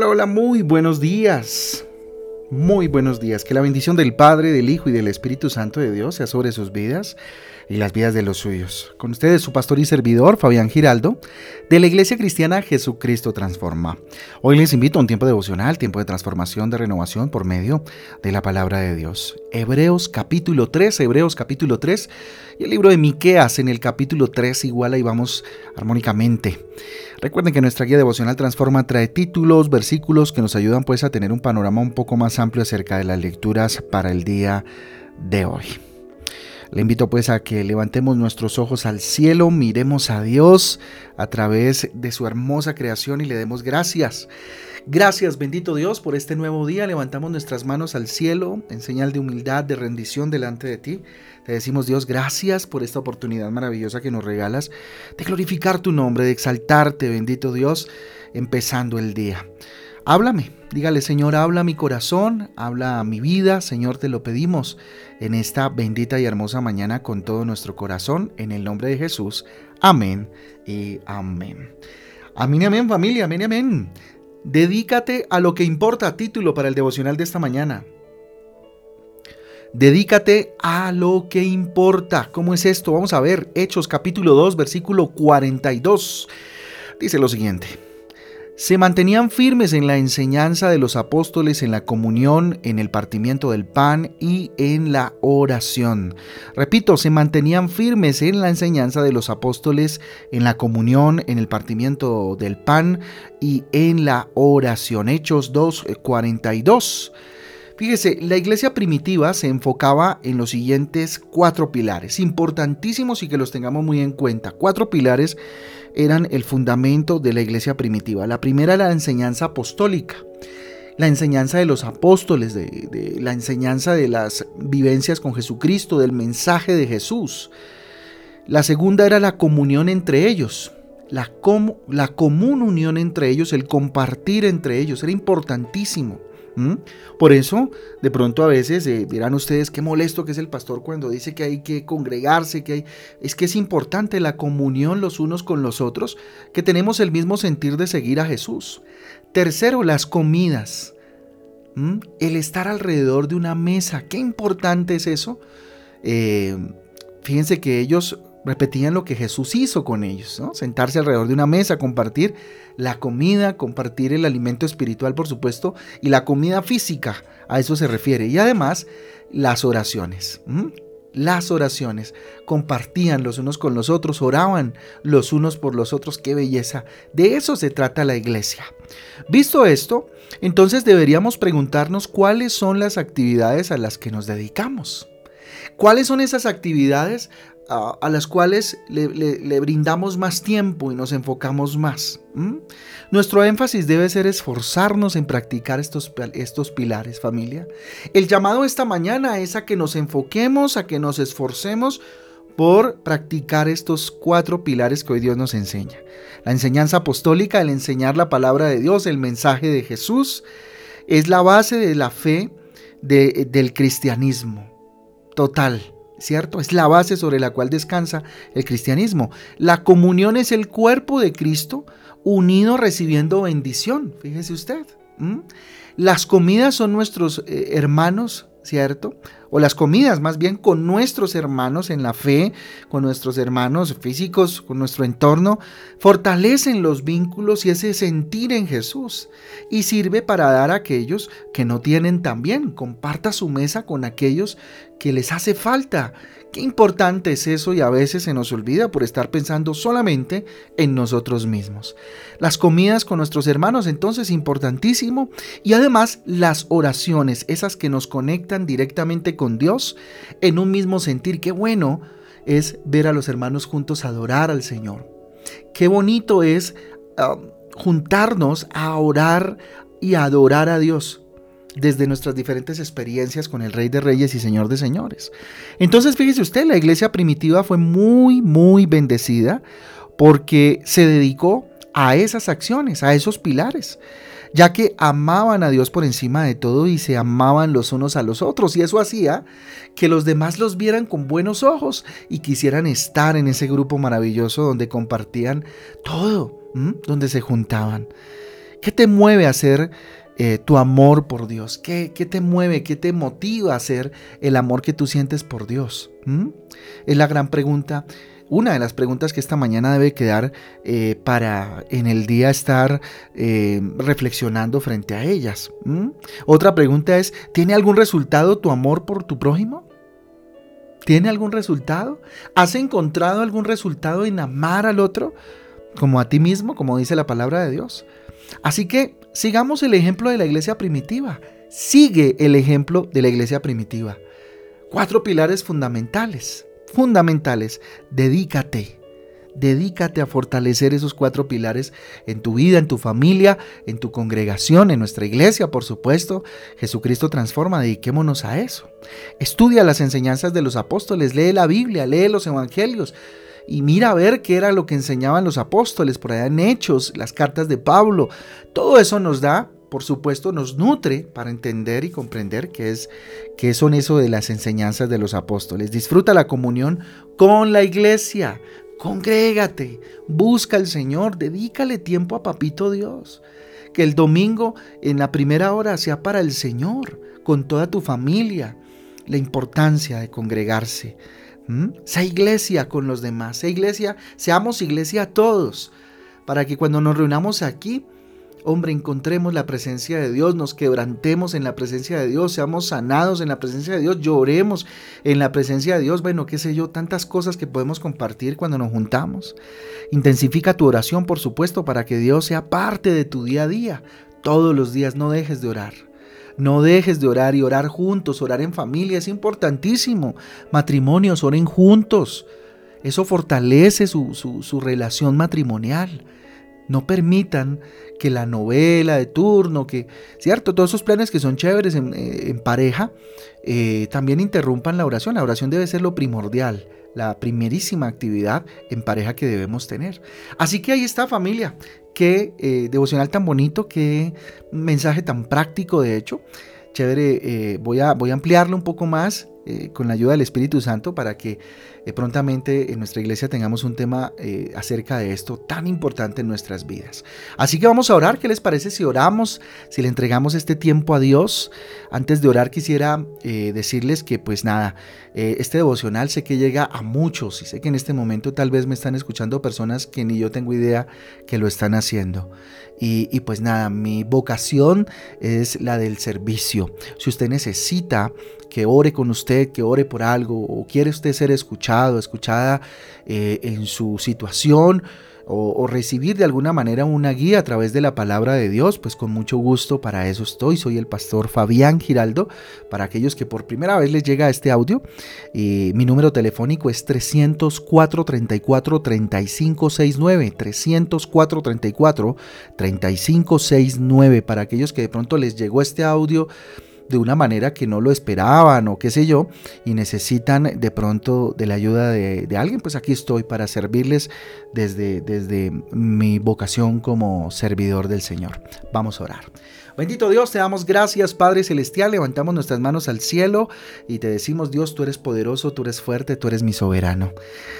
Hola, hola, muy buenos días. Muy buenos días. Que la bendición del Padre, del Hijo y del Espíritu Santo de Dios sea sobre sus vidas y las vidas de los suyos. Con ustedes su pastor y servidor, Fabián Giraldo, de la Iglesia Cristiana Jesucristo Transforma. Hoy les invito a un tiempo devocional, tiempo de transformación, de renovación por medio de la palabra de Dios. Hebreos capítulo 3, Hebreos capítulo 3 y el libro de Miqueas en el capítulo 3 igual ahí vamos armónicamente. Recuerden que nuestra guía devocional Transforma trae títulos, versículos que nos ayudan pues a tener un panorama un poco más amplio acerca de las lecturas para el día de hoy. Le invito pues a que levantemos nuestros ojos al cielo, miremos a Dios a través de su hermosa creación y le demos gracias. Gracias, bendito Dios, por este nuevo día. Levantamos nuestras manos al cielo en señal de humildad, de rendición delante de ti. Te decimos, Dios, gracias por esta oportunidad maravillosa que nos regalas de glorificar tu nombre, de exaltarte, bendito Dios, empezando el día. Háblame, dígale Señor, habla mi corazón, habla mi vida, Señor, te lo pedimos en esta bendita y hermosa mañana con todo nuestro corazón, en el nombre de Jesús. Amén y amén. Amén, amén familia, amén, amén. Dedícate a lo que importa, título para el devocional de esta mañana. Dedícate a lo que importa. ¿Cómo es esto? Vamos a ver Hechos capítulo 2, versículo 42. Dice lo siguiente se mantenían firmes en la enseñanza de los apóstoles, en la comunión, en el partimiento del pan y en la oración. Repito, se mantenían firmes en la enseñanza de los apóstoles, en la comunión, en el partimiento del pan y en la oración. Hechos 2.42. Fíjese, la iglesia primitiva se enfocaba en los siguientes cuatro pilares, importantísimos y que los tengamos muy en cuenta. Cuatro pilares eran el fundamento de la iglesia primitiva. La primera, la enseñanza apostólica la enseñanza de los apóstoles, de, la enseñanza de las vivencias con Jesucristo, del mensaje de Jesús. La segunda era la comunión entre ellos, la común unión entre ellos, el compartir entre ellos, era importantísimo. Por eso, de pronto a veces eh, dirán ustedes qué molesto que es el pastor cuando dice que hay que congregarse, que hay... Es que es importante la comunión los unos con los otros, que tenemos el mismo sentir de seguir a Jesús. Tercero, las comidas. El estar alrededor de una mesa. Qué importante es eso. Eh, fíjense que ellos repetían lo que Jesús hizo con ellos, sentarse alrededor de una mesa, compartir la comida, compartir el alimento espiritual, por supuesto, y la comida física, a eso se refiere. Y además, las oraciones. Las oraciones compartían los unos con los otros, oraban los unos por los otros, qué belleza. De eso se trata la iglesia. Visto esto, entonces deberíamos preguntarnos cuáles son las actividades a las que nos dedicamos. ¿Cuáles son esas actividades a, las cuales le, brindamos más tiempo y nos enfocamos más. Nuestro énfasis debe ser esforzarnos en practicar estos, estos pilares, familia. El llamado esta mañana es a que nos enfoquemos, a que nos esforcemos por practicar estos cuatro pilares que hoy Dios nos enseña. La enseñanza apostólica, el enseñar la palabra de Dios, el mensaje de Jesús, es la base de la fe del cristianismo total. ¿cierto? Es la base sobre la cual descansa el cristianismo. La comunión es el cuerpo de Cristo unido recibiendo bendición, fíjese usted. Las comidas son nuestros eh, hermanos, ¿cierto? O las comidas más bien con nuestros hermanos en la fe, con nuestros hermanos físicos, con nuestro entorno, fortalecen los vínculos y ese sentir en Jesús. Y sirve para dar a aquellos que no tienen también. Comparta su mesa con aquellos que les hace falta. Qué importante es eso y a veces se nos olvida por estar pensando solamente en nosotros mismos. Las comidas con nuestros hermanos entonces importantísimo y además las oraciones, esas que nos conectan directamente con Dios en un mismo sentir. Qué bueno es ver a los hermanos juntos adorar al Señor. Qué bonito es ah, juntarnos a orar y adorar a Dios desde nuestras diferentes experiencias con el Rey de Reyes y Señor de Señores. Entonces, fíjese usted, la iglesia primitiva fue muy, muy bendecida porque se dedicó a esas acciones, a esos pilares, ya que amaban a Dios por encima de todo y se amaban los unos a los otros. Y eso hacía que los demás los vieran con buenos ojos y quisieran estar en ese grupo maravilloso donde compartían todo, donde se juntaban. ¿Qué te mueve a hacer eh, tu amor por Dios? ¿Qué, te mueve? ¿Qué te motiva a hacer el amor que tú sientes por Dios? Es la gran pregunta una de las preguntas que esta mañana debe quedar eh, para en el día estar eh, reflexionando frente a ellas. Otra pregunta es, ¿tiene algún resultado tu amor por tu prójimo? ¿Tiene algún resultado? ¿Has encontrado algún resultado en amar al otro como a ti mismo, como dice la palabra de Dios? Así que sigamos el ejemplo de la iglesia primitiva. Sigue el ejemplo de la iglesia primitiva. Cuatro pilares fundamentales fundamentales. Dedícate. Dedícate a fortalecer esos cuatro pilares en tu vida, en tu familia, en tu congregación, en nuestra iglesia, por supuesto. Jesucristo transforma, dediquémonos a eso. Estudia las enseñanzas de los apóstoles, lee la Biblia, lee los evangelios y mira a ver qué era lo que enseñaban los apóstoles por allá en Hechos, las cartas de Pablo. Todo eso nos da por supuesto, nos nutre para entender y comprender qué, es, qué son eso de las enseñanzas de los apóstoles. Disfruta la comunión con la iglesia. Congrégate, busca al Señor, dedícale tiempo a Papito Dios. Que el domingo en la primera hora sea para el Señor, con toda tu familia. La importancia de congregarse. Sea iglesia con los demás. Sea iglesia, seamos iglesia todos. Para que cuando nos reunamos aquí, Hombre, encontremos la presencia de Dios, nos quebrantemos en la presencia de Dios, seamos sanados en la presencia de Dios, lloremos en la presencia de Dios, bueno, qué sé yo, tantas cosas que podemos compartir cuando nos juntamos. Intensifica tu oración, por supuesto, para que Dios sea parte de tu día a día. Todos los días no dejes de orar. No dejes de orar y orar juntos, orar en familia, es importantísimo. Matrimonios, oren juntos. Eso fortalece su, su relación matrimonial. No permitan que la novela de turno, que, ¿cierto? Todos esos planes que son chéveres en, eh, pareja, eh, también interrumpan la oración. La oración debe ser lo primordial, la primerísima actividad en pareja que debemos tener. Así que ahí está familia. Qué eh, devocional tan bonito, qué mensaje tan práctico de hecho. Chévere, voy, a, voy a ampliarlo un poco más con la ayuda del Espíritu Santo para que eh, prontamente en nuestra iglesia tengamos un tema eh, acerca de esto tan importante en nuestras vidas. Así que vamos a orar. ¿Qué les parece si oramos, si le entregamos este tiempo a Dios? Antes de orar quisiera eh, decirles que pues nada, este devocional sé que llega a muchos y sé que en este momento tal vez me están escuchando personas que ni yo tengo idea que lo están haciendo. Y, pues nada, mi vocación es la del servicio. Si usted necesita que ore con usted, que ore por algo, o quiere usted ser escuchado, escuchada eh, en su situación, o, recibir de alguna manera una guía a través de la palabra de Dios, pues con mucho gusto para eso estoy. Soy el pastor Fabián Giraldo. Para aquellos que por primera vez les llega este audio, eh, mi número telefónico es 304 34 3569 304 34 3569 para aquellos que de pronto les llegó este audio de una manera que no lo esperaban o qué sé yo, y necesitan de pronto de la ayuda de, alguien, pues aquí estoy para servirles desde, desde mi vocación como servidor del Señor. Vamos a orar. Bendito Dios, te damos gracias, Padre Celestial. Levantamos nuestras manos al cielo y te decimos, Dios, tú eres poderoso, tú eres fuerte, tú eres mi soberano.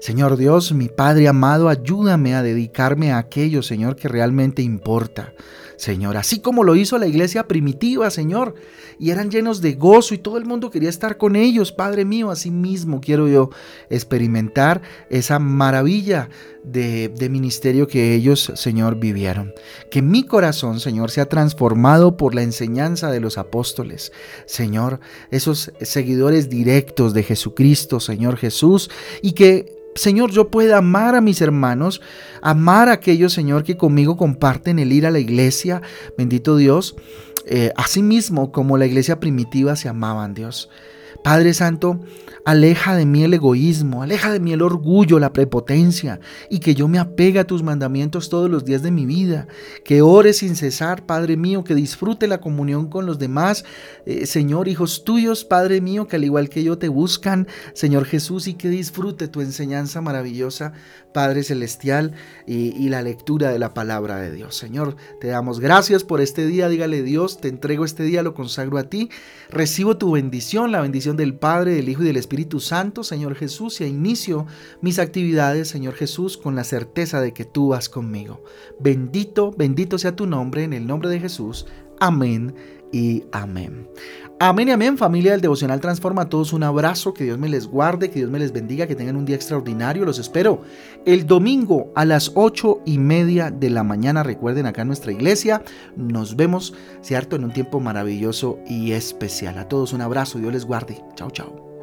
Señor Dios, mi Padre amado, ayúdame a dedicarme a aquello, Señor, que realmente importa. Señor, así como lo hizo la iglesia primitiva, Señor, y eran llenos de gozo y todo el mundo quería estar con ellos, Padre mío, así mismo quiero yo experimentar esa maravilla de, ministerio que ellos, Señor, vivieron. Que mi corazón, Señor, sea transformado por la enseñanza de los apóstoles. Señor, esos seguidores directos de Jesucristo, Señor Jesús, y que Señor, yo pueda amar a mis hermanos, amar a aquellos, Señor, que conmigo comparten el ir a la iglesia, bendito Dios, eh, así mismo como la iglesia primitiva se amaban, Dios. Padre Santo, aleja de mí el egoísmo, aleja de mí el orgullo, la prepotencia, y que yo me apegue a tus mandamientos todos los días de mi vida, que ore sin cesar, Padre mío, que disfrute la comunión con los demás, eh, Señor, hijos tuyos, Padre mío, que al igual que yo te buscan, Señor Jesús, y que disfrute tu enseñanza maravillosa, Padre Celestial, y, y la lectura de la palabra de Dios. Señor, te damos gracias por este día, dígale Dios, te entrego este día, lo consagro a ti, recibo tu bendición, la bendición del Padre, del Hijo y del Espíritu Santo, Señor Jesús, y inicio mis actividades, Señor Jesús, con la certeza de que tú vas conmigo. Bendito, bendito sea tu nombre, en el nombre de Jesús. Amén y amén. Amén y amén, familia del Devocional Transforma. A todos un abrazo, que Dios me les guarde, que Dios me les bendiga, que tengan un día extraordinario. Los espero el domingo a las ocho y media de la mañana. Recuerden acá en nuestra iglesia. Nos vemos, ¿cierto? En un tiempo maravilloso y especial. A todos un abrazo, Dios les guarde. Chao, chao.